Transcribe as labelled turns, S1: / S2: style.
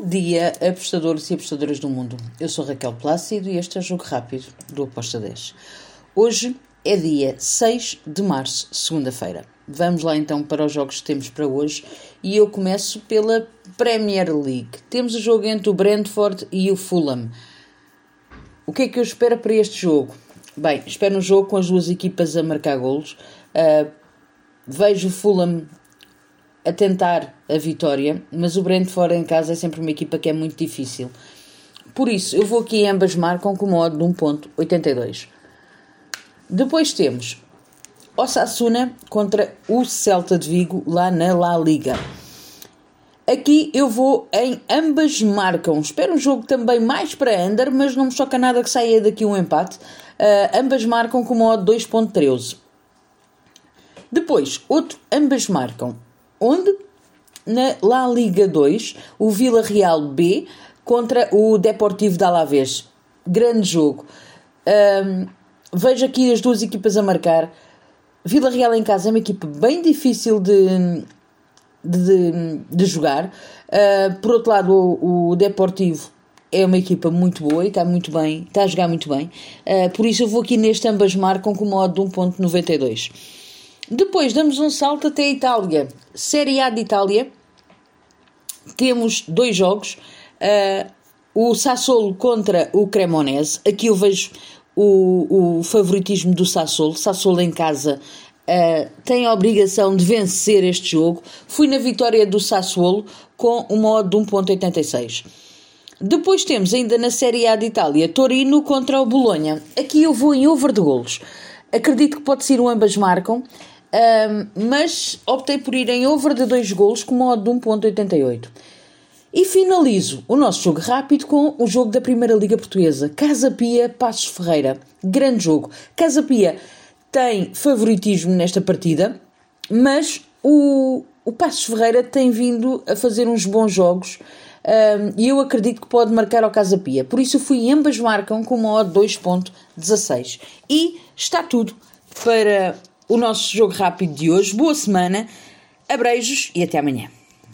S1: Bom dia, apostadores e apostadoras do mundo. Eu sou Raquel Plácido e este é o Jogo Rápido do Aposta 10. Hoje é dia 6 de março, segunda-feira. Vamos lá então para os jogos que temos para hoje e eu começo pela Premier League. Temos o jogo entre o Brentford e o Fulham. O que é que eu espero para este jogo? Bem, espero um jogo com as duas equipas a marcar golos. Uh, vejo o Fulham a tentar a vitória, mas o Brentford em casa é sempre uma equipa que é muito difícil. Por isso, eu vou aqui ambas marcam com modo de 1.82. Depois temos Osasuna contra o Celta de Vigo lá na La Liga. Aqui eu vou em ambas marcam. Espero um jogo também mais para under, mas não me choca nada que saia daqui um empate. Uh, ambas marcam com modo 2.13. Depois, outro, ambas marcam onde na La Liga 2, o Vila Real B contra o Deportivo de Alavés. Grande jogo. Um, vejo aqui as duas equipas a marcar. Vila Real em casa é uma equipa bem difícil de, de, de jogar. Uh, por outro lado, o, o Deportivo é uma equipa muito boa e está muito bem, está a jogar muito bem. Uh, por isso eu vou aqui neste ambas marcam com o modo de 1.92. Depois damos um salto até a Itália. Série A de Itália. Temos dois jogos. Uh, o Sassolo contra o Cremonese. Aqui eu vejo o, o favoritismo do Sassolo. Sassolo em casa uh, tem a obrigação de vencer este jogo. Fui na vitória do Sassuolo com o modo de 1.86. Depois temos ainda na Série A de Itália Torino contra o Bolonha. Aqui eu vou em over de golos. Acredito que pode ser o ambas marcam. Um, mas optei por ir em over de 2 golos com modo de 1.88. E finalizo o nosso jogo rápido com o jogo da Primeira Liga Portuguesa. Casa Pia, Passos Ferreira. Grande jogo. Casa Pia tem favoritismo nesta partida, mas o, o Passos Ferreira tem vindo a fazer uns bons jogos e eu acredito que pode marcar ao Casa Pia. Por isso fui ambas marcam com uma odd 2.16. E está tudo para o nosso jogo rápido de hoje. Boa semana, abreijos e até amanhã.